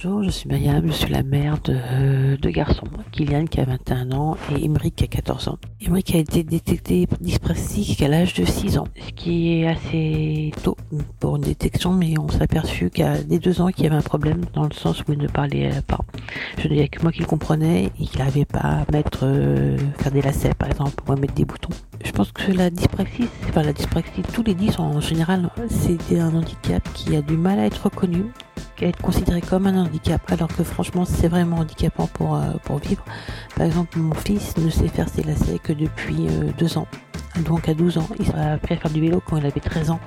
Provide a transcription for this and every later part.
Bonjour, je suis Myriam, je suis la mère de deux garçons, Kylian qui a 21 ans et Imric qui a 14 ans. Imric a été détecté dyspraxique à l'âge de 6 ans, ce qui est assez tôt pour une détection, mais on s'est aperçu qu'à des deux ans qu'il y avait un problème dans le sens où il ne parlait pas. Je disais que moi qui le comprenais et qu'il n'arrivait pas à mettre, euh, faire des lacets par exemple, ou à mettre des boutons. Je pense que la dyspraxie, pas la dyspraxie, tous les 10 en général, c'est un handicap qui a du mal à être reconnu être considéré comme un handicap, alors que franchement c'est vraiment handicapant pour, euh, pour vivre. Par exemple, mon fils ne sait faire ses lacets que depuis euh, deux ans. Donc à 12 ans, il a appris à faire du vélo quand il avait 13 ans.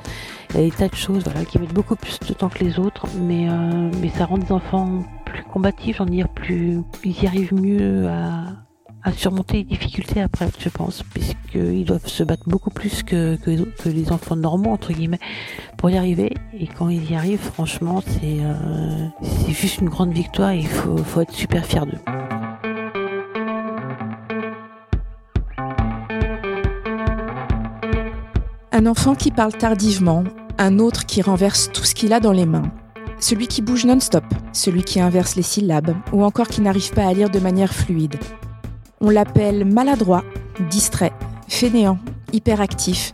Il y a des tas de choses voilà, qui mettent beaucoup plus de temps que les autres, mais, euh, mais ça rend des enfants plus combatifs, j'en dire plus. Ils y arrivent mieux à, à surmonter les difficultés après, je pense, puisqu'ils doivent se battre beaucoup plus que, les enfants normaux, entre guillemets, pour y arriver. Et quand ils y arrivent, franchement, c'est euh, c'est juste une grande victoire et il faut, faut être super fier d'eux. Un enfant qui parle tardivement, un autre qui renverse tout ce qu'il a dans les mains. Celui qui bouge non-stop, celui qui inverse les syllabes, ou encore qui n'arrive pas à lire de manière fluide. On l'appelle maladroit, distrait, fainéant, hyperactif.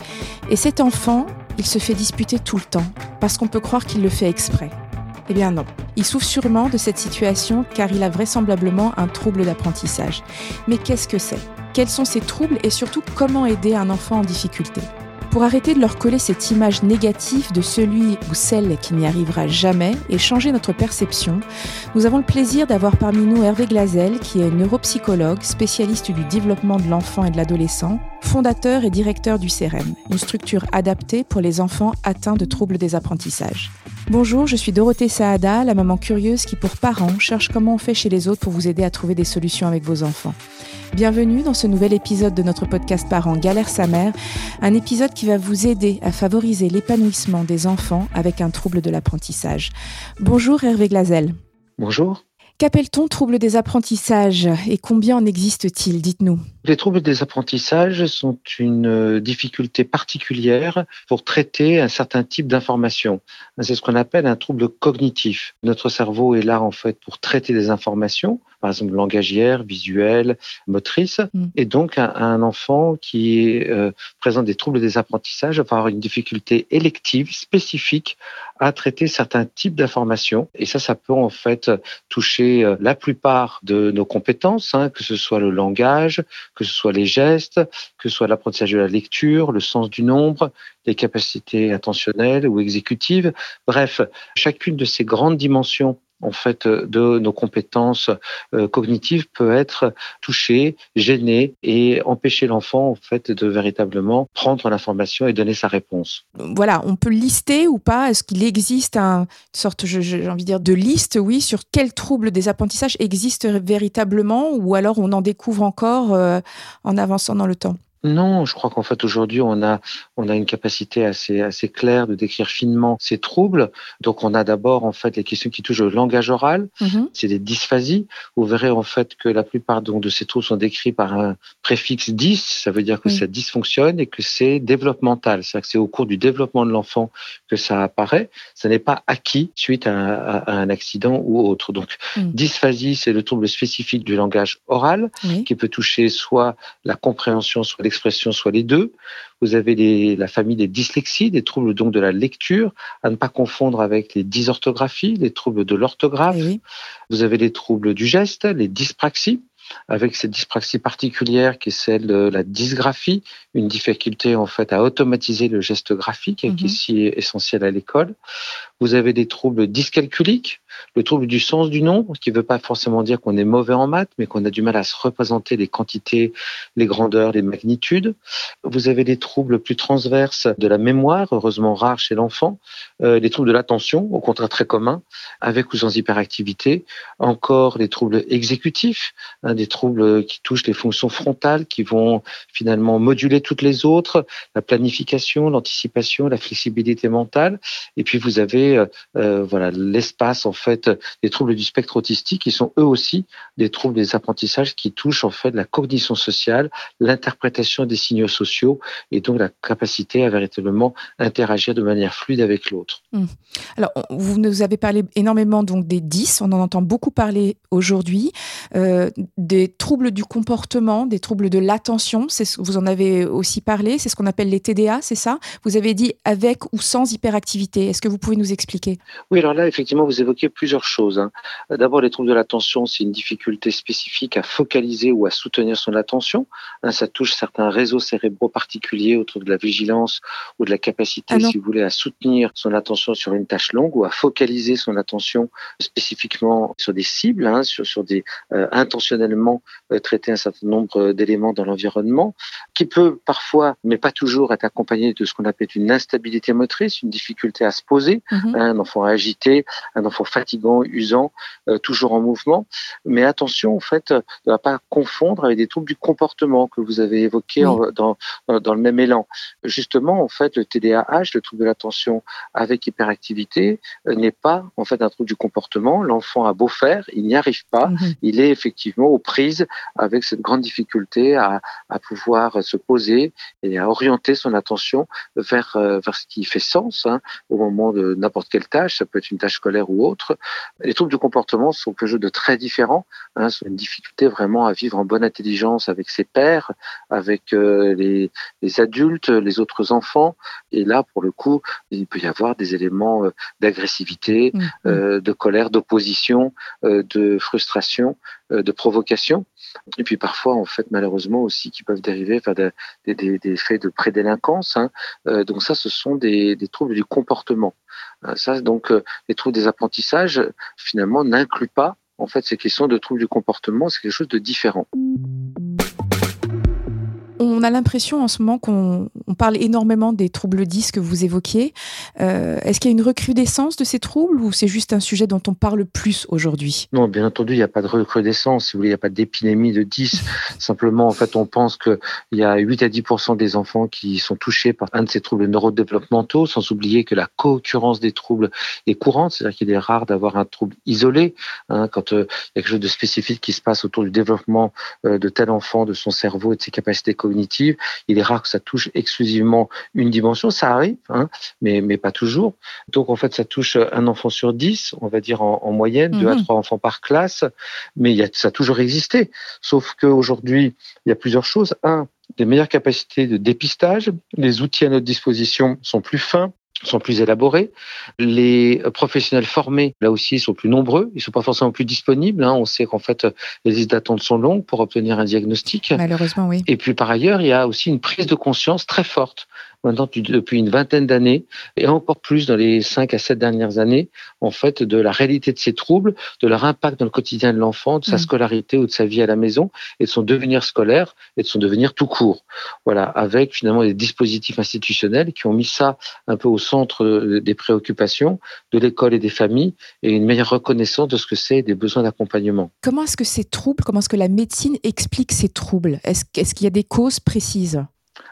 Et cet enfant, il se fait disputer tout le temps, parce qu'on peut croire qu'il le fait exprès. Eh bien non. Il souffre sûrement de cette situation car il a vraisemblablement un trouble d'apprentissage. Mais qu'est-ce que c'est? Quels sont ces troubles et surtout comment aider un enfant en difficulté? Pour arrêter de leur coller cette image négative de celui ou celle qui n'y arrivera jamais et changer notre perception, nous avons le plaisir d'avoir parmi nous Hervé Glazel, qui est neuropsychologue, spécialiste du développement de l'enfant et de l'adolescent, fondateur et directeur du CEREM, une structure adaptée pour les enfants atteints de troubles des apprentissages. Bonjour, je suis Dorothée Saada, la maman curieuse qui, pour parents, cherche comment on fait chez les autres pour vous aider à trouver des solutions avec vos enfants. Bienvenue dans ce nouvel épisode de notre podcast Parents Galère sa mère, un épisode qui va vous aider à favoriser l'épanouissement des enfants avec un trouble de l'apprentissage. Bonjour Hervé Glazel. Bonjour. Qu'appelle-t-on trouble des apprentissages et combien en existe-t-il? Dites-nous. Les troubles des apprentissages sont une euh, difficulté particulière pour traiter un certain type d'information. C'est ce qu'on appelle un trouble cognitif. Notre cerveau est là en fait pour traiter des informations, par exemple langagières, visuelles, motrices. Mm. Et donc un, enfant qui euh, présente des troubles des apprentissages va avoir une difficulté élective spécifique à traiter certains types d'informations. Et ça, ça peut en fait toucher euh, la plupart de nos compétences, hein, que ce soit le langage, que ce soit les gestes, que ce soit l'apprentissage de la lecture, le sens du nombre, les capacités attentionnelles ou exécutives. Bref, chacune de ces grandes dimensions en fait euh, de nos compétences euh, cognitives peut être touchée, gênée et empêcher l'enfant en fait de véritablement prendre l'information et donner sa réponse. Voilà, on peut lister ou pas? Est-ce qu'il existe un, une sorte, j'ai envie de dire, de liste, oui, sur quels troubles des apprentissages existent véritablement ou alors on en découvre encore euh, en avançant dans le temps? Non, je crois qu'en fait aujourd'hui on a on a une capacité assez assez claire de décrire finement ces troubles. Donc on a d'abord en fait les questions qui touchent au langage oral, mm-hmm. c'est des dysphasies. Vous verrez en fait que la plupart donc, de ces troubles sont décrits par un préfixe 10, ça veut dire que ça dysfonctionne et que c'est développemental, c'est-à-dire que c'est au cours du développement de l'enfant que ça apparaît. Ça n'est pas acquis suite à, un accident ou autre. Donc mm. dysphasie, c'est le trouble spécifique du langage oral qui peut toucher soit la compréhension, soit l'expression soit les deux. Vous avez la famille des dyslexies, des troubles donc de la lecture, à ne pas confondre avec les dysorthographies, les troubles de l'orthographe. Eh Vous avez les troubles du geste, les dyspraxies avec cette dyspraxie particulière qui est celle de la dysgraphie, une difficulté en fait à automatiser le geste graphique qui est mhm. si essentiel à l'école. Vous avez des troubles dyscalculiques, le trouble du sens du nombre, qui ne veut pas forcément dire qu'on est mauvais en maths, mais qu'on a du mal à se représenter les quantités, les grandeurs, les magnitudes. Vous avez des troubles plus transverses de la mémoire, heureusement rares chez l'enfant, euh, les troubles de l'attention, au contraire très communs, avec ou sans hyperactivité. Encore les troubles exécutifs, hein, des troubles qui touchent les fonctions frontales, qui vont finalement moduler toutes les autres, la planification, l'anticipation, la flexibilité mentale. Et puis vous avez euh, euh, voilà l'espace en fait fait des troubles du spectre autistique qui sont eux aussi des troubles des apprentissages qui touchent en fait la cognition sociale, l'interprétation des signaux sociaux et donc la capacité à véritablement interagir de manière fluide avec l'autre. Mmh. Alors, vous nous avez parlé énormément donc des 10, on en entend beaucoup parler aujourd'hui, euh, des troubles du comportement, des troubles de l'attention, vous en avez aussi parlé, c'est ce qu'on appelle les TDA, c'est ça? Vous avez dit avec ou sans hyperactivité. Est-ce que vous pouvez nous expliquer? Oui, alors là, effectivement, vous évoquez plusieurs choses. Hein. D'abord, les troubles de l'attention, c'est une difficulté spécifique à focaliser ou à soutenir son attention. Hein, ça touche certains réseaux cérébraux particuliers autour de la vigilance ou de la capacité, ah si vous voulez, à soutenir son attention sur une tâche longue ou à focaliser son attention spécifiquement sur des cibles, hein, sur, sur des euh, intentionnellement euh, traiter un certain nombre d'éléments dans l'environnement, qui peut parfois, mais pas toujours, être accompagné de ce qu'on appelle une instabilité motrice, une difficulté à se poser, mhm. hein, un enfant agité, un enfant fatigant, usant, euh, toujours en mouvement. Mais attention, en fait, ne va pas confondre avec des troubles du comportement que vous avez évoqués dans, dans le même élan. Justement, en fait, le TDAH, le trouble de l'attention avec hyperactivité, euh, n'est pas en fait un trouble du comportement. L'enfant a beau faire, il n'y arrive pas. Mhm. Il est effectivement aux prises avec cette grande difficulté à, à pouvoir se poser et à orienter son attention vers, euh, vers ce qui fait sens hein, au moment de n'importe quelle tâche. Ça peut être une tâche scolaire ou autre. Les troubles du comportement sont quelque chose de très différent. Hein, sont une difficulté vraiment à vivre en bonne intelligence avec ses pairs, avec euh, les, les adultes, les autres enfants. Et là, pour le coup, il peut y avoir des éléments euh, d'agressivité, mmh, mmh. de colère, d'opposition, de frustration, de provocation. Et puis parfois, en fait, malheureusement aussi, qui peuvent dériver vers des, des, des faits de prédélinquance. Hein. donc ça, ce sont des, des troubles du comportement. Ça, donc, les troubles des apprentissages, finalement, n'incluent pas en fait ces questions de troubles du comportement. C'est quelque chose de différent. On a l'impression en ce moment qu'on parle énormément des troubles 10 que vous évoquiez. Euh, est-ce qu'il y a une recrudescence de ces troubles ou c'est juste un sujet dont on parle plus aujourd'hui? Non, bien entendu, il n'y a pas de recrudescence. Si vous voulez, il n'y a pas d'épidémie de 10. Simplement, en fait, on pense qu'il y a 8 à 10% des enfants qui sont touchés par un de ces troubles neurodéveloppementaux, sans oublier que la co-occurrence des troubles est courante. C'est-à-dire qu'il est rare d'avoir un trouble isolé. Hein, quand euh, il y a quelque chose de spécifique qui se passe autour du développement euh, de tel enfant, de son cerveau et de ses capacités cognitives, il est rare que ça touche exclusivement une dimension. Ça arrive, hein, mais, mais pas toujours. Donc, en fait, ça touche un enfant sur dix, on va dire en, moyenne, deux à mhm. trois enfants par classe. Mais il y a, ça a toujours existé. Sauf qu'aujourd'hui, il y a plusieurs choses. Un, des meilleures capacités de dépistage. Les outils à notre disposition sont plus fins sont plus élaborés. Les professionnels formés, là aussi, sont plus nombreux. Ils sont pas forcément plus disponibles. Hein. On sait qu'en fait, les listes d'attente sont longues pour obtenir un diagnostic. Malheureusement, oui. Et puis, par ailleurs, il y a aussi une prise de conscience très forte maintenant depuis une vingtaine d'années, et encore plus dans les cinq à sept dernières années, en fait, de la réalité de ces troubles, de leur impact dans le quotidien de l'enfant, de sa mmh. scolarité ou de sa vie à la maison, et de son devenir scolaire et de son devenir tout court. Voilà, avec finalement des dispositifs institutionnels qui ont mis ça un peu au centre des préoccupations de l'école et des familles, et une meilleure reconnaissance de ce que c'est des besoins d'accompagnement. Comment est-ce que ces troubles, comment est-ce que la médecine explique ces troubles? Est-ce qu'il y a des causes précises?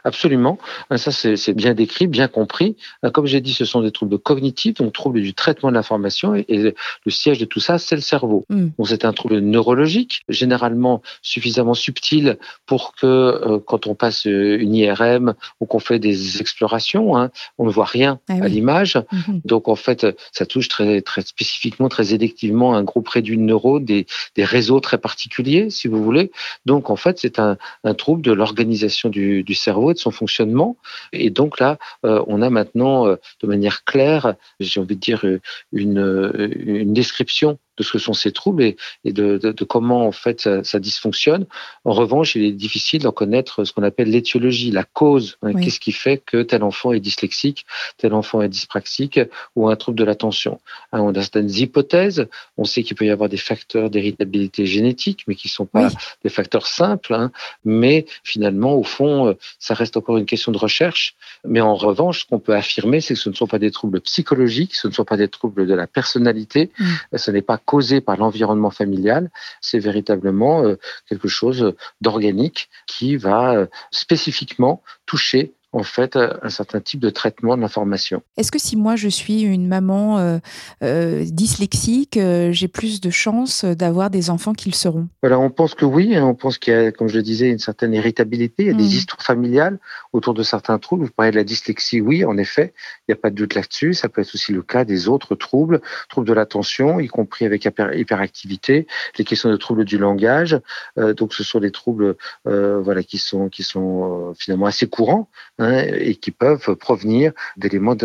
Absolument. Euh, ça, c'est bien décrit, bien compris. Euh, comme j'ai dit, ce sont des troubles cognitifs, donc troubles du traitement de l'information. Et, le siège de tout ça, c'est le cerveau. Mm. c'est un trouble neurologique, généralement suffisamment subtil pour que euh, quand on passe une IRM ou qu'on fait des explorations, hein, on ne voit rien ah à l'image. Mm-hmm. Donc, en fait, ça touche très, très spécifiquement, très électivement un groupe réduit de neurones, des, des réseaux très particuliers, si vous voulez. Donc, en fait, c'est un, un trouble de l'organisation du, du cerveau et de son fonctionnement. Et donc là, euh, on a maintenant euh, de manière claire, j'ai envie de dire, euh, une, une description de ce que sont ces troubles et, de, comment en fait ça, dysfonctionne. En revanche, il est difficile d'en connaître ce qu'on appelle l'étiologie, la cause. Hein, qu'est-ce qui fait que tel enfant est dyslexique, tel enfant est dyspraxique ou un trouble de l'attention hein, On a certaines hypothèses. On sait qu'il peut y avoir des facteurs d'héritabilité génétique, mais qui ne sont pas des facteurs simples. Hein. mais finalement, au fond, euh, ça reste encore une question de recherche. Mais en revanche, ce qu'on peut affirmer, c'est que ce ne sont pas des troubles psychologiques, ce ne sont pas des troubles de la personnalité, mmh. ce n'est pas causé par l'environnement familial, c'est véritablement euh, quelque chose d'organique qui va euh, spécifiquement toucher en fait un certain type de traitement de l'information. Est-ce que si moi je suis une maman euh, euh, dyslexique, euh, j'ai plus de chances d'avoir des enfants qui le seront? Voilà, on pense que oui. Hein. on pense qu'il y a, comme je le disais, une certaine irritabilité. Il y a des hmm. histoires familiales autour de certains troubles. Vous parlez de la dyslexie, oui, en effet, il n'y a pas de doute là-dessus. Ça peut être aussi le cas des autres troubles, troubles de l'attention, y compris avec hyperactivité, les questions de troubles du langage. donc, ce sont des troubles, voilà, qui sont qui sont finalement assez courants. Hein, et qui peuvent provenir d'éléments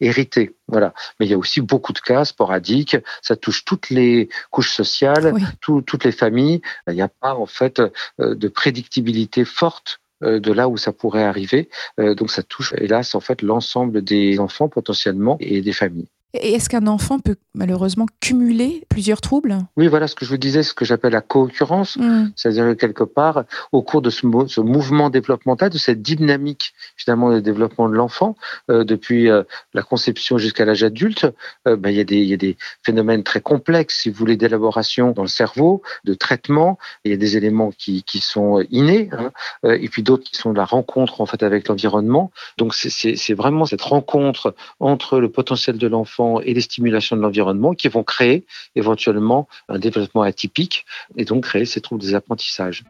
hérités. Voilà. Mais il y a aussi beaucoup de cas sporadiques. Ça touche toutes les couches sociales, toutes les familles. Il n'y a pas en fait euh, de prédictibilité forte euh, de là où ça pourrait arriver. Euh, donc ça touche hélas en fait l'ensemble des enfants potentiellement et des familles. Et est-ce qu'un enfant peut malheureusement cumuler plusieurs troubles? Oui, voilà ce que je vous disais, ce que j'appelle la co-occurrence, mm. c'est-à-dire quelque part, au cours de ce, ce, mouvement développemental, de cette dynamique finalement de développement de l'enfant, euh, depuis euh, la conception jusqu'à l'âge adulte, euh, ben, il, y a des, il y a des phénomènes très complexes, si vous voulez, d'élaboration dans le cerveau, de traitement. Il y a des éléments qui, qui sont innés, hein, et puis d'autres qui sont de la rencontre en fait avec l'environnement. Donc c'est vraiment cette rencontre entre le potentiel de l'enfant et les stimulations de l'environnement qui vont créer éventuellement un développement atypique et donc créer ces troubles des apprentissages.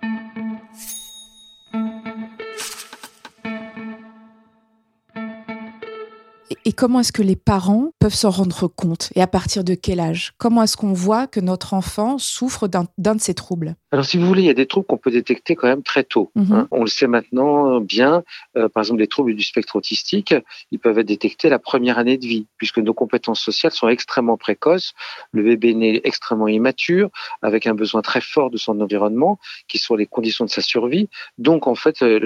Et comment est-ce que les parents peuvent s'en rendre compte Et à partir de quel âge? Comment est-ce qu'on voit que notre enfant souffre d'un de ces troubles? Alors, si vous voulez, il y a des troubles qu'on peut détecter quand même très tôt. Mhm. Hein. On le sait maintenant bien. Euh, par exemple, les troubles du spectre autistique, ils peuvent être détectés la première année de vie, puisque nos compétences sociales sont extrêmement précoces. Le bébé naît extrêmement immature, avec un besoin très fort de son environnement, qui sont les conditions de sa survie. Donc, en fait, euh,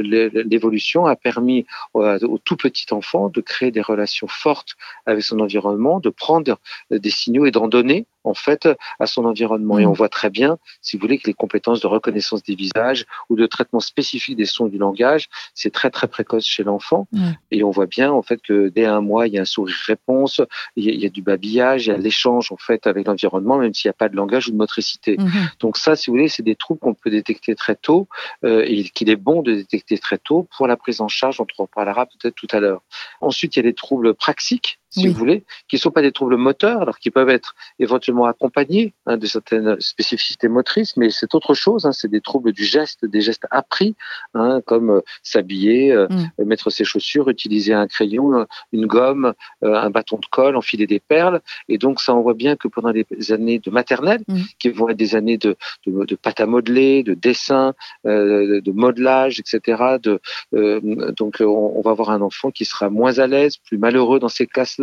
l'évolution a permis au tout petit enfant de créer des relations forte avec son environnement, de prendre des signaux et d'en donner en fait à son environnement. Et on mm. voit très bien, si vous voulez, que les compétences de reconnaissance des visages ou de traitement spécifique des sons du langage, c'est très très précoce chez l'enfant. Et on voit bien en fait que dès un mois, il y a un sourire-réponse, il, y a du babillage, il y a l'échange en fait avec l'environnement, même s'il n'y a pas de langage ou de motricité. Mm-hmm. Donc ça, si vous voulez, c'est des troubles qu'on peut détecter très tôt euh, et qu'il est bon de détecter très tôt pour la prise en charge. On en reparlera peut-être tout à l'heure. Ensuite, il y a des troubles praxiques si vous voulez, qui ne sont pas des troubles moteurs, alors qui peuvent être éventuellement accompagnés hein, de certaines spécificités motrices, mais c'est autre chose. Hein, c'est des troubles du geste, des gestes appris, hein, comme euh, s'habiller, euh, mm. mettre ses chaussures, utiliser un crayon, euh, une gomme, un bâton de colle, enfiler des perles. Et donc, ça, on voit bien que pendant les années de maternelle, mm. qui vont être des années de, de, de pâte à modeler, de dessin, de modelage, etc. De, donc, on, on va avoir un enfant qui sera moins à l'aise, plus malheureux dans ces classes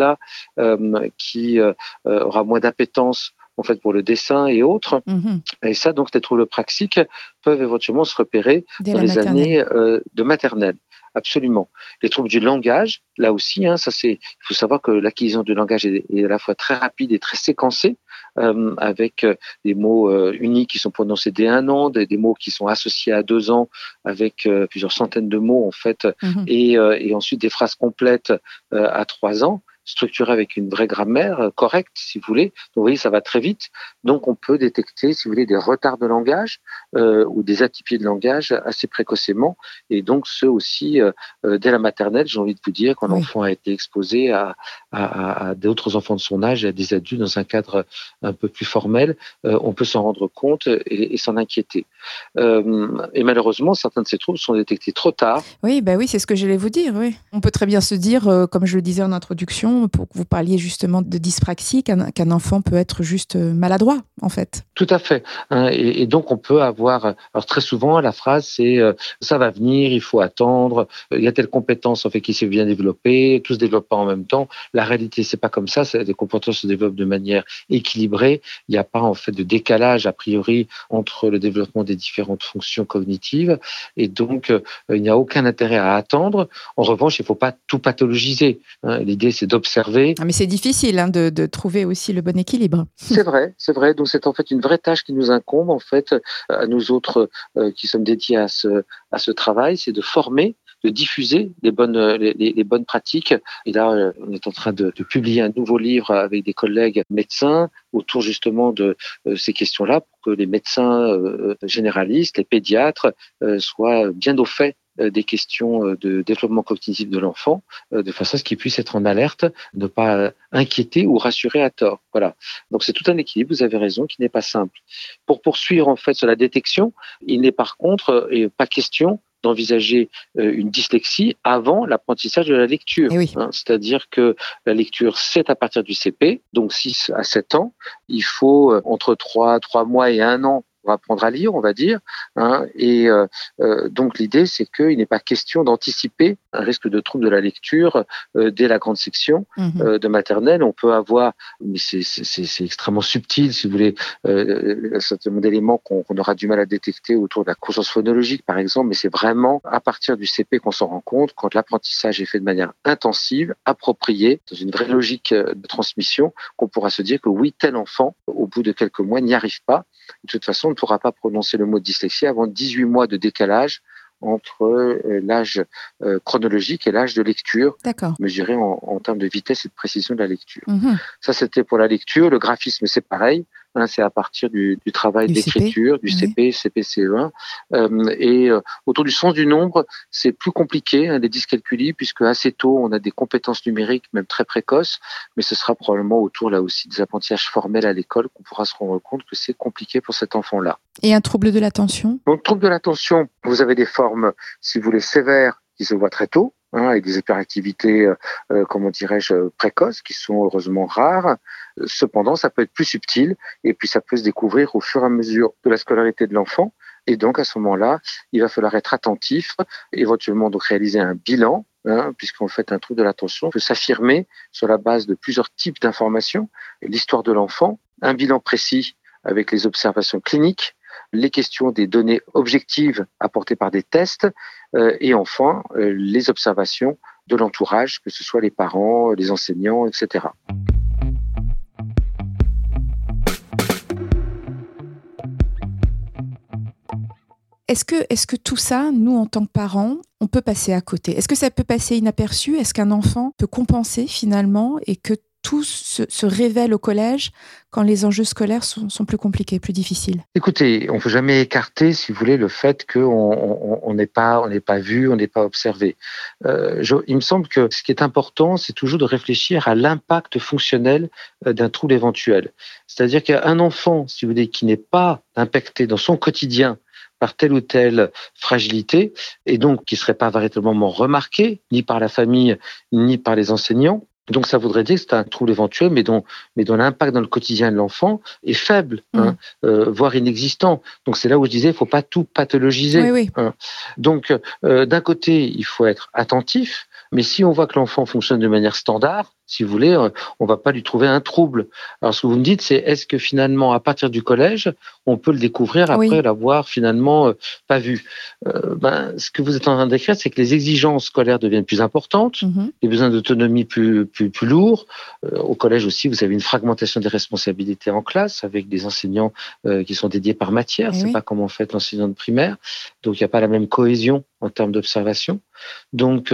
euh, qui euh, euh, aura moins d'appétence en fait pour le dessin et autres. Mhm. Et ça, donc, les troubles praxiques peuvent éventuellement se repérer dans les années de maternelle. Absolument. Les troubles du langage, là aussi, hein, ça c'est. Il faut savoir que l'acquisition du langage est, à la fois très rapide et très séquencée, avec des mots uniques qui sont prononcés dès un an, des, mots qui sont associés à deux ans, avec plusieurs centaines de mots en fait, mhm. et, et, ensuite des phrases complètes à trois ans structuré avec une vraie grammaire euh, correcte, si vous voulez. Donc, vous voyez, ça va très vite. Donc, on peut détecter, si vous voulez, des retards de langage euh, ou des atypies de langage assez précocement. Et donc, ceux aussi, euh, dès la maternelle, j'ai envie de vous dire, quand l'enfant a été exposé à, à, à d'autres enfants de son âge et à des adultes dans un cadre un peu plus formel, euh, on peut s'en rendre compte et, et s'en inquiéter. et malheureusement, certains de ces troubles sont détectés trop tard. Oui, bah oui, c'est ce que j'allais vous dire. Oui. On peut très bien se dire, comme je le disais en introduction, pour que vous parliez justement de dyspraxie, qu'un enfant peut être juste euh, maladroit, en fait. Tout à fait. Hein, et, donc, on peut avoir. Alors, très souvent, la phrase, c'est euh, ça va venir, il faut attendre, il y a telle compétence en fait qui s'est bien développée, tout se développe pas en même temps. La réalité, c'est pas comme ça. Les compétences se développent de manière équilibrée. Il n'y a pas en fait de décalage a priori entre le développement des différentes fonctions cognitives. Et donc, euh, il n'y a aucun intérêt à attendre. En revanche, il ne faut pas tout pathologiser. Hein. L'idée, c'est ah, mais c'est difficile hein, de, trouver aussi le bon équilibre. C'est vrai, c'est vrai. Donc c'est en fait une vraie tâche qui nous incombe en fait à nous autres euh, qui sommes dédiés à ce, à ce travail, c'est de former de diffuser les bonnes, les, bonnes pratiques. Et là, euh, on est en train de, publier un nouveau livre avec des collègues médecins autour justement de euh, ces questions-là pour que les médecins généralistes, les pédiatres soient bien au fait des questions de développement cognitif de l'enfant, de façon à ce qu'il puisse être en alerte, ne pas inquiéter ou rassurer à tort. Voilà. Donc c'est tout un équilibre, vous avez raison, qui n'est pas simple. Pour poursuivre en fait sur la détection, il n'est par contre pas question d'envisager euh, une dyslexie avant l'apprentissage de la lecture. Eh hein. C'est-à-dire que la lecture, c'est à partir du CP, donc 6 à 7 ans. Il faut euh, entre 3, 3 mois et 1 an pour apprendre à lire, on va dire. Hein, et euh, euh, donc l'idée, c'est qu'il n'est pas question d'anticiper un risque de trouble de la lecture euh, dès la grande section mhm. de maternelle. On peut avoir, mais c'est extrêmement subtil, si vous voulez, un certain nombre d'éléments qu'on aura du mal à détecter autour de la conscience phonologique, par exemple. Mais c'est vraiment à partir du CP qu'on s'en rend compte quand l'apprentissage est fait de manière intensive, appropriée, dans une vraie logique de transmission, qu'on pourra se dire que oui, tel enfant, au bout de quelques mois, n'y arrive pas. De toute façon, on ne pourra pas prononcer le mot dyslexie avant 18 mois de décalage entre euh, l'âge euh, chronologique et l'âge de lecture, mesuré en, termes de vitesse et de précision de la lecture. Mhm. Ça, c'était pour la lecture. Le graphisme, c'est pareil. Hein, c'est à partir du, du travail d'écriture, du CP, CPCE1. Euh, et euh, autour du sens du nombre, c'est plus compliqué, hein, les dyscalculies, puisque assez tôt, on a des compétences numériques, même très précoces, mais ce sera probablement autour là aussi des apprentissages formels à l'école qu'on pourra se rendre compte que c'est compliqué pour cet enfant-là. Et un trouble de l'attention? Donc, trouble de l'attention, vous avez des formes, si vous voulez, sévères, qui se voient très tôt, hein, avec des hyperactivités, euh, euh comment dirais-je, précoces, qui sont heureusement rares. Cependant, ça peut être plus subtil et puis ça peut se découvrir au fur et à mesure de la scolarité de l'enfant. Et donc, à ce moment-là, il va falloir être attentif, éventuellement donc réaliser un bilan, hein, puisqu'en fait, un trouble de l'attention peut s'affirmer sur la base de plusieurs types d'informations. L'histoire de l'enfant, un bilan précis avec les observations cliniques, les questions des données objectives apportées par des tests, euh, et enfin, euh, les observations de l'entourage, que ce soit les parents, les enseignants, etc. Est-ce que, que tout ça, nous, en tant que parents, on peut passer à côté? Est-ce que ça peut passer inaperçu? Est-ce qu'un enfant peut compenser finalement et que tout se, révèle au collège quand les enjeux scolaires sont, plus compliqués, plus difficiles Écoutez, on ne peut jamais écarter, si vous voulez, le fait qu'on n'est pas, on n'est pas vu, on n'est pas observé. Euh, il me semble que ce qui est important, c'est toujours de réfléchir à l'impact fonctionnel euh, d'un trouble éventuel. C'est-à-dire qu'un enfant, si vous voulez, qui n'est pas impacté dans son quotidien par telle ou telle fragilité et donc qui serait pas véritablement remarqué ni par la famille ni par les enseignants. Donc ça voudrait dire que c'est un trouble éventuel, mais dont, mais dont l'impact dans le quotidien de l'enfant est faible, hein, mmh. euh, voire inexistant. Donc c'est là où je disais, il faut pas tout pathologiser. Hein. Donc euh, d'un côté, il faut être attentif, mais si on voit que l'enfant fonctionne de manière standard, si vous voulez, euh, on va pas lui trouver un trouble. Alors ce que vous me dites, c'est est-ce que finalement, à partir du collège, on peut le découvrir après l'avoir finalement euh, pas vu? Euh, ben, Ce que vous êtes en train d'écrire, c'est que les exigences scolaires deviennent plus importantes, mm-hmm. les besoins d'autonomie plus, plus, plus lourds. au collège aussi, vous avez une fragmentation des responsabilités en classe avec des enseignants qui sont dédiés par matière. C'est pas comme on fait l'enseignant de primaire, donc il n'y a pas la même cohésion en termes d'observation. Donc,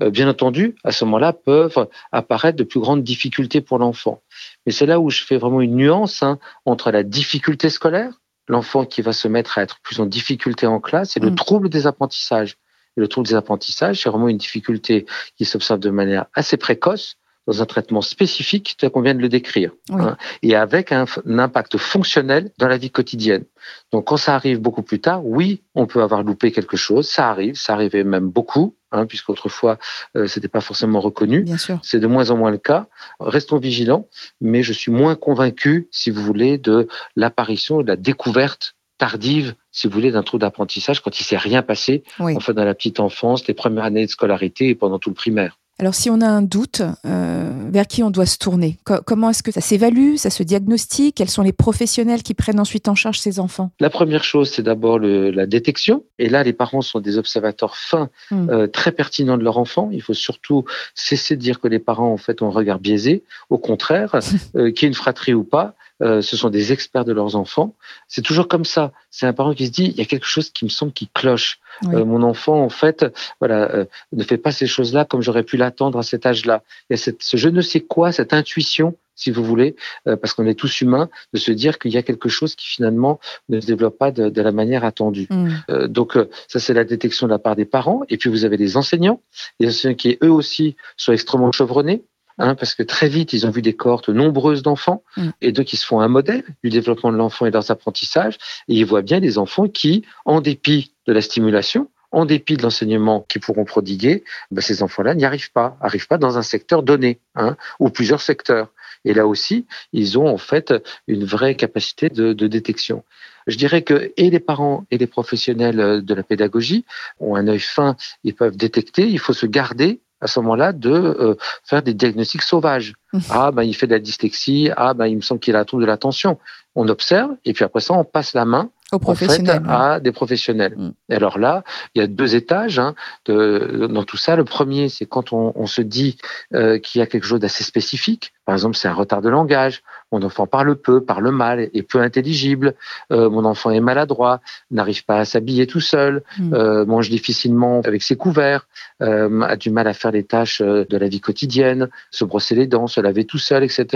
bien entendu, à ce moment-là, peuvent apparaître de plus grandes difficultés pour l'enfant. Mais c'est là où je fais vraiment une nuance hein, entre la difficulté scolaire, l'enfant qui va se mettre à être plus en difficulté en classe, et le mm. trouble des apprentissages. Et le trouble des apprentissages, c'est vraiment une difficulté qui s'observe de manière assez précoce, dans un traitement spécifique tel qu'on vient de le décrire, hein, et avec un, impact fonctionnel dans la vie quotidienne. Donc quand ça arrive beaucoup plus tard, oui, on peut avoir loupé quelque chose, ça arrive, ça arrivait même beaucoup, hein, puisqu'autrefois euh, c'était pas forcément reconnu. C'est de moins en moins le cas. Restons vigilants, mais je suis moins convaincu, si vous voulez, de l'apparition de la découverte tardive, si vous voulez, d'un trou d'apprentissage quand il s'est rien passé, en fait, dans la petite enfance, les premières années de scolarité et pendant tout le primaire. Alors si on a un doute, euh, vers qui on doit se tourner? Comment est-ce que ça s'évalue, ça se diagnostique? Quels sont les professionnels qui prennent ensuite en charge ces enfants? La première chose, c'est d'abord la détection. Et là, les parents sont des observateurs fins, hmm. euh, très pertinents de leur enfant. Il faut surtout cesser de dire que les parents, en fait, ont un regard biaisé. Au contraire, euh, qu'il y ait une fratrie ou pas, euh, ce sont des experts de leurs enfants. C'est toujours comme ça. C'est un parent qui se dit, il y a quelque chose qui me semble qui cloche. Euh, mon enfant, en fait, voilà, euh, ne fait pas ces choses-là comme j'aurais pu l'attendre à cet âge-là. Il y a cette, ce je ne sais quoi, cette intuition si vous voulez, euh, parce qu'on est tous humains, de se dire qu'il y a quelque chose qui finalement ne se développe pas de, la manière attendue. Mm. Euh, donc euh, ça, c'est la détection de la part des parents. Et puis vous avez des enseignants, des enseignants qui eux aussi sont extrêmement chevronnés. Hein, parce que très vite, ils ont vu des cohortes nombreuses d'enfants, mm. et donc ils se font un modèle du développement de l'enfant et de leurs apprentissages, et ils voient bien des enfants qui, en dépit de la stimulation, en dépit de l'enseignement qu'ils pourront prodiguer, ben, ces enfants-là n'y arrivent pas, arrivent pas dans un secteur donné, hein, ou plusieurs secteurs. Et là aussi, ils ont en fait une vraie capacité de, de détection. Je dirais que et les parents et les professionnels de la pédagogie ont un œil fin, ils peuvent détecter, il faut se garder à ce moment-là de euh, faire des diagnostics sauvages. Mmh. Ah ben il fait de la dyslexie, ah ben il me semble qu'il a un trouble de l'attention. On observe et puis après ça on passe la main professionnels, à des professionnels. Mm. Et alors là, il y a deux étages hein, de, dans tout ça. Le premier, c'est quand on, on, se dit euh, qu'il y a quelque chose d'assez spécifique. Par exemple, c'est un retard de langage. Mon enfant parle peu, parle mal, est peu intelligible. Euh, mon enfant est maladroit, n'arrive pas à s'habiller tout seul, mm. euh, mange difficilement avec ses couverts, euh, a du mal à faire les tâches de la vie quotidienne, se brosser les dents, se laver tout seul, etc.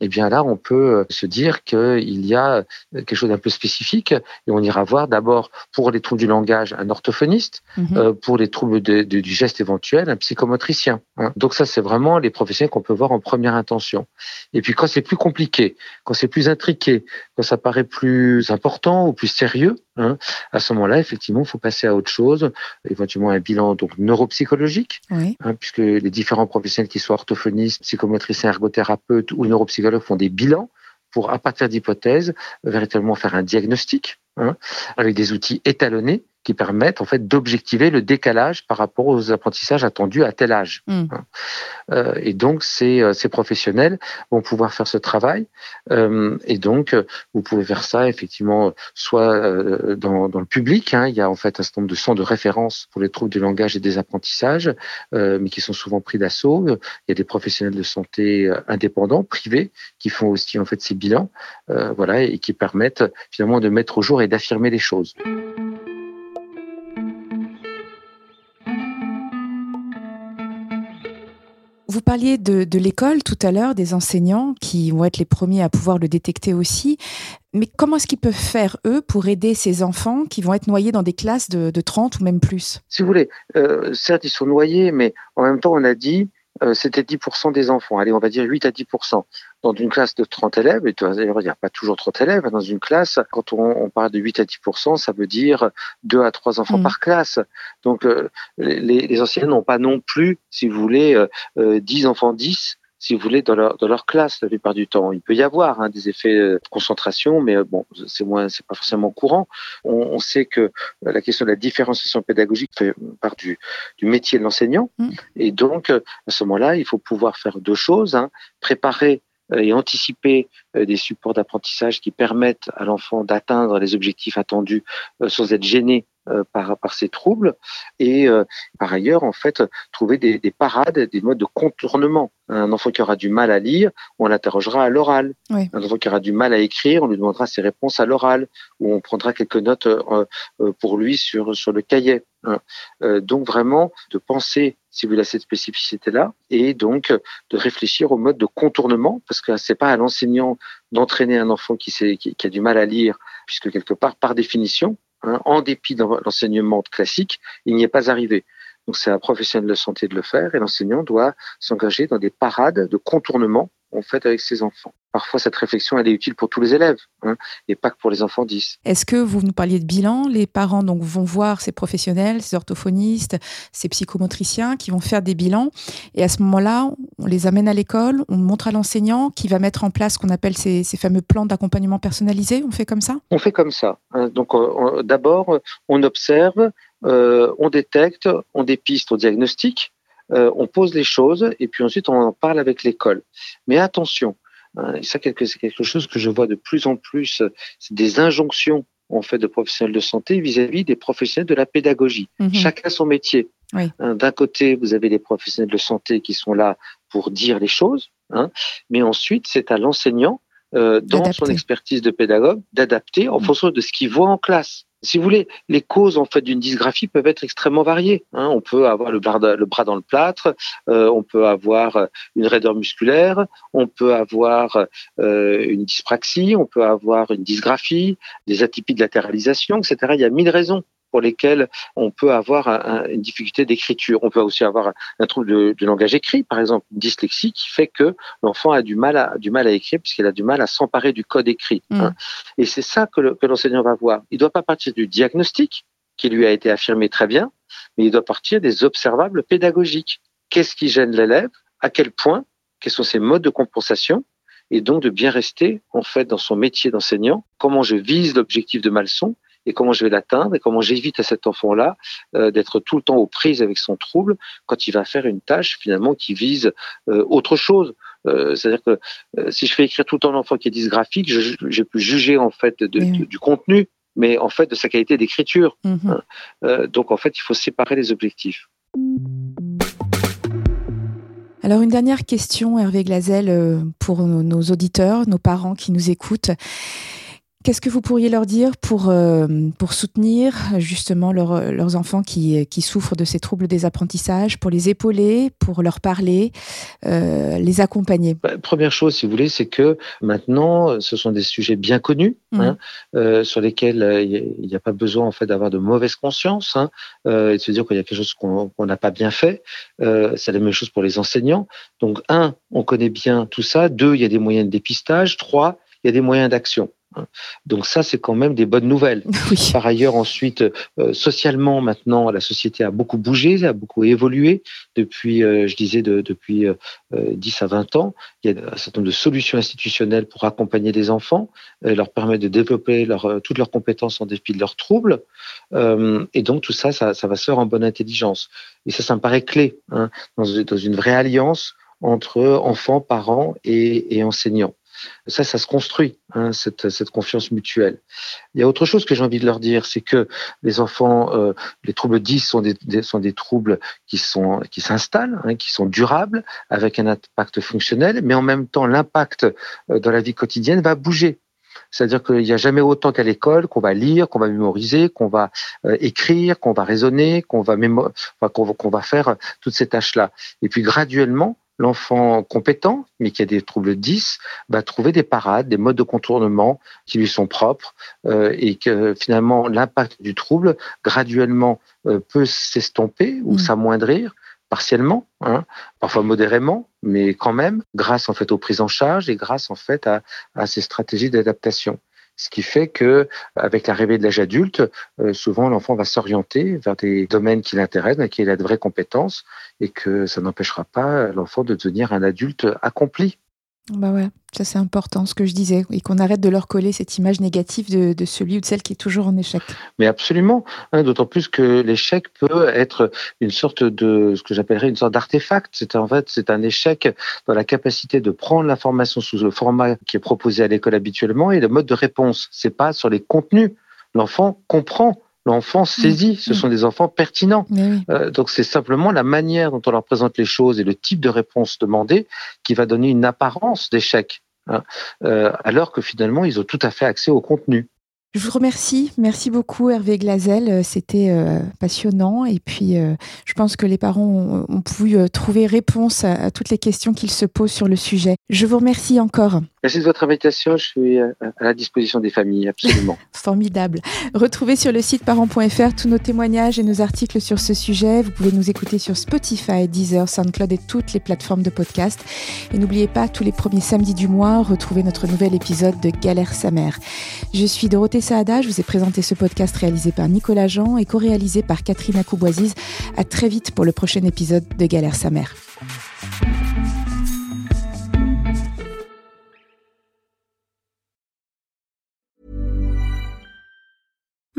Et eh bien là, on peut se dire qu'il y a quelque chose d'un peu spécifique et on ira voir d'abord pour les troubles du langage un orthophoniste, mhm. pour les troubles du geste éventuel un psychomotricien. Hein. Donc ça, c'est vraiment les professionnels qu'on peut voir en première intention. Et puis quand c'est plus compliqué, quand c'est plus intriqué, quand ça paraît plus important ou plus sérieux, hein, à ce moment-là, effectivement, il faut passer à autre chose, éventuellement un bilan donc neuropsychologique, hein, puisque les différents professionnels qui soient orthophonistes, psychomotriciens, ergothérapeutes ou neuropsychologues font des bilans pour, à partir d'hypothèses, véritablement faire un diagnostic hein, avec des outils étalonnés qui permettent en fait d'objectiver le décalage par rapport aux apprentissages attendus à tel âge. Hmm. Hein. Euh, et donc ces, euh, ces professionnels vont pouvoir faire ce travail. Euh, et donc vous pouvez faire ça effectivement soit dans, dans, le public. Hein, il y a en fait un certain nombre de centres de référence pour les troubles du langage et des apprentissages, euh, mais qui sont souvent pris d'assaut. Il y a des professionnels de santé indépendants, privés, qui font aussi en fait ces bilans, voilà, et qui permettent finalement de mettre au jour et d'affirmer les choses. Vous parliez de, l'école tout à l'heure, des enseignants qui vont être les premiers à pouvoir le détecter aussi. Mais comment est-ce qu'ils peuvent faire, eux, pour aider ces enfants qui vont être noyés dans des classes de, 30 ou même plus? Si vous voulez, euh, certes, ils sont noyés, mais en même temps, on a dit, euh, c'était 10% des enfants. Allez, on va dire 8 à 10%. Dans une classe de 30 élèves, et d'ailleurs, il n'y a pas toujours 30 élèves, dans une classe, quand on, parle de 8 à 10%, ça veut dire 2 à 3 enfants mmh. par classe. Donc, euh, les, les enseignants n'ont pas non plus, si vous voulez, 10 euh, enfants 10 si vous voulez, dans leur, dans leur classe la plupart du temps. Il peut y avoir hein, des effets de concentration, mais bon, c'est moins, c'est pas forcément courant. On, on, sait que la question de la différenciation pédagogique fait part du, du métier de l'enseignant, mmh. et donc à ce moment-là, il faut pouvoir faire deux choses hein. préparer euh, et anticiper euh, des supports d'apprentissage qui permettent à l'enfant d'atteindre les objectifs attendus euh, sans être gêné par, par ces troubles et par ailleurs en fait trouver des, des, parades, des modes de contournement. Un enfant qui aura du mal à lire, on l'interrogera à l'oral. Un enfant qui aura du mal à écrire, on lui demandera ses réponses à l'oral ou on prendra quelques notes pour lui sur sur le cahier. Hein. donc vraiment de penser si vous voulez, cette spécificité-là, et donc de réfléchir au mode de contournement, parce que c'est pas à l'enseignant d'entraîner un enfant qui, qui, qui, a du mal à lire, puisque quelque part, par définition, hein, en dépit de l'enseignement classique, il n'y est pas arrivé. Donc c'est un professionnel de santé de le faire, et l'enseignant doit s'engager dans des parades de contournement en fait avec ses enfants. Parfois, cette réflexion, elle est utile pour tous les élèves, hein, et pas que pour les enfants 10. Est-ce que vous nous parliez de bilan? Les parents donc vont voir ces professionnels, ces orthophonistes, ces psychomotriciens qui vont faire des bilans, et à ce moment-là, on les amène à l'école, on montre à l'enseignant qui va mettre en place ce qu'on appelle ces, fameux plans d'accompagnement personnalisé. On fait comme ça? On fait comme ça. Hein. Donc, d'abord, on observe, euh, on détecte, on dépiste, on diagnostique euh, on pose les choses et puis ensuite on en parle avec l'école. Mais attention, hein, ça c'est quelque chose que je vois de plus en plus, c'est des injonctions en fait de professionnels de santé vis-à-vis des professionnels de la pédagogie. Mhm. Chacun son métier. Hein, d'un côté, vous avez les professionnels de santé qui sont là pour dire les choses, hein, mais ensuite c'est à l'enseignant, euh, dans son expertise de pédagogue, d'adapter en mhm. fonction de ce qu'il voit en classe. Si vous voulez, les causes en fait d'une dysgraphie peuvent être extrêmement variées. Hein. On peut avoir le bras, dans le plâtre, euh, on peut avoir une raideur musculaire, on peut avoir euh, une dyspraxie, on peut avoir une dysgraphie, des atypies de latéralisation, etc. Il y a mille raisons pour lesquels on peut avoir une difficulté d'écriture. On peut aussi avoir un trouble de, langage écrit, par exemple une dyslexie qui fait que l'enfant a du mal à, du mal à écrire puisqu'il a du mal à s'emparer du code écrit. Hein. Mm. Et c'est ça que, l'enseignant va voir. Il ne doit pas partir du diagnostic qui lui a été affirmé très bien, mais il doit partir des observables pédagogiques. Qu'est-ce qui gêne l'élève? À quel point? Quels sont ses modes de compensation? Et donc de bien rester en fait dans son métier d'enseignant. Comment je vise l'objectif de ma leçon et comment je vais l'atteindre et comment j'évite à cet enfant-là euh, d'être tout le temps aux prises avec son trouble quand il va faire une tâche finalement qui vise euh, autre chose. Euh, c'est-à-dire que si je fais écrire tout le temps l'enfant qui est dysgraphique, j'ai pu juger en fait du contenu, mais en fait de sa qualité d'écriture. Mhm. Hein. donc en fait, il faut séparer les objectifs. Alors une dernière question, Hervé Glazel, pour nos auditeurs, nos parents qui nous écoutent. Qu'est-ce que vous pourriez leur dire pour, euh, pour soutenir justement leurs enfants qui, qui souffrent de ces troubles des apprentissages, pour les épauler, pour leur parler, euh, les accompagner? Bah, Première chose, si vous voulez, c'est que maintenant, ce sont des sujets bien connus, mmh. hein, euh, sur lesquels il n'y a, pas besoin en fait d'avoir de mauvaise conscience hein, et de se dire qu'il y a quelque chose qu'on n'a pas bien fait. c'est la même chose pour les enseignants. Donc, un, on connaît bien tout ça. Deux, il y a des moyens de dépistage. Trois, il y a des moyens d'action. Donc ça, c'est quand même des bonnes nouvelles. Par ailleurs, ensuite, euh, socialement, maintenant, la société a beaucoup bougé, a beaucoup évolué depuis, euh, je disais, depuis 10 euh, à 20 ans. Il y a un certain nombre de solutions institutionnelles pour accompagner des enfants, leur permettre de développer leur, toutes leurs compétences en dépit de leurs troubles. et donc, tout ça, ça, va se faire en bonne intelligence. Et ça, ça me paraît clé hein, dans, une vraie alliance entre enfants, parents et enseignants. Ça, ça se construit, hein, cette, cette, confiance mutuelle. Il y a autre chose que j'ai envie de leur dire, c'est que les enfants, euh, les troubles 10 sont des, sont des troubles qui sont qui s'installent, hein, qui sont durables, avec un impact fonctionnel, mais en même temps, l'impact euh, dans la vie quotidienne va bouger. C'est-à-dire qu'il n'y a jamais autant qu'à l'école qu'on va lire, qu'on va mémoriser, qu'on va euh, écrire, qu'on va raisonner, qu'on va, qu'on va faire toutes ces tâches-là. Et puis graduellement, l'enfant compétent, mais qui a des troubles 10, va trouver des parades, des modes de contournement qui lui sont propres euh, et que finalement l'impact du trouble graduellement euh, peut s'estomper ou mm. s'amoindrir partiellement, hein, parfois modérément, mais quand même, grâce en fait aux prises en charge et grâce en fait à ces stratégies d'adaptation. Ce qui fait que, avec l'arrivée de l'âge adulte, euh, souvent l'enfant va s'orienter vers des domaines qui l'intéressent, dans lesquels il a de vraies compétences, et que ça n'empêchera pas l'enfant de devenir un adulte accompli. Bah ouais, ça c'est important ce que je disais, et qu'on arrête de leur coller cette image négative de, celui ou de celle qui est toujours en échec. Mais absolument, hein, d'autant plus que l'échec peut être une sorte de ce que j'appellerais une sorte d'artefact. C'est en fait c'est un échec dans la capacité de prendre l'information sous le format qui est proposé à l'école habituellement et le mode de réponse. C'est pas sur les contenus. L'enfant comprend l'enfant saisit. Ce mm. sont des enfants pertinents. Euh, donc c'est simplement la manière dont on leur présente les choses et le type de réponse demandée qui va donner une apparence d'échec, hein. euh, alors que finalement ils ont tout à fait accès au contenu. Je vous remercie. Merci beaucoup, Hervé Glazel. Euh, c'était euh, passionnant. Et puis, euh, je pense que les parents ont, pu trouver réponse à, toutes les questions qu'ils se posent sur le sujet. Je vous remercie encore. Merci de votre invitation. Je suis à la disposition des familles, absolument. Formidable. Retrouvez sur le site parents.fr tous nos témoignages et nos articles sur ce sujet. Vous pouvez nous écouter sur Spotify, Deezer, SoundCloud et toutes les plateformes de podcast. Et n'oubliez pas, tous les premiers samedis du mois, retrouvez notre nouvel épisode de Galère sa mère. Je suis Dorothée Saada, je vous ai présenté ce podcast réalisé par Nicolas Jean et co-réalisé par Catherine Akouboisiz. À très vite pour le prochain épisode de Galère sa mère.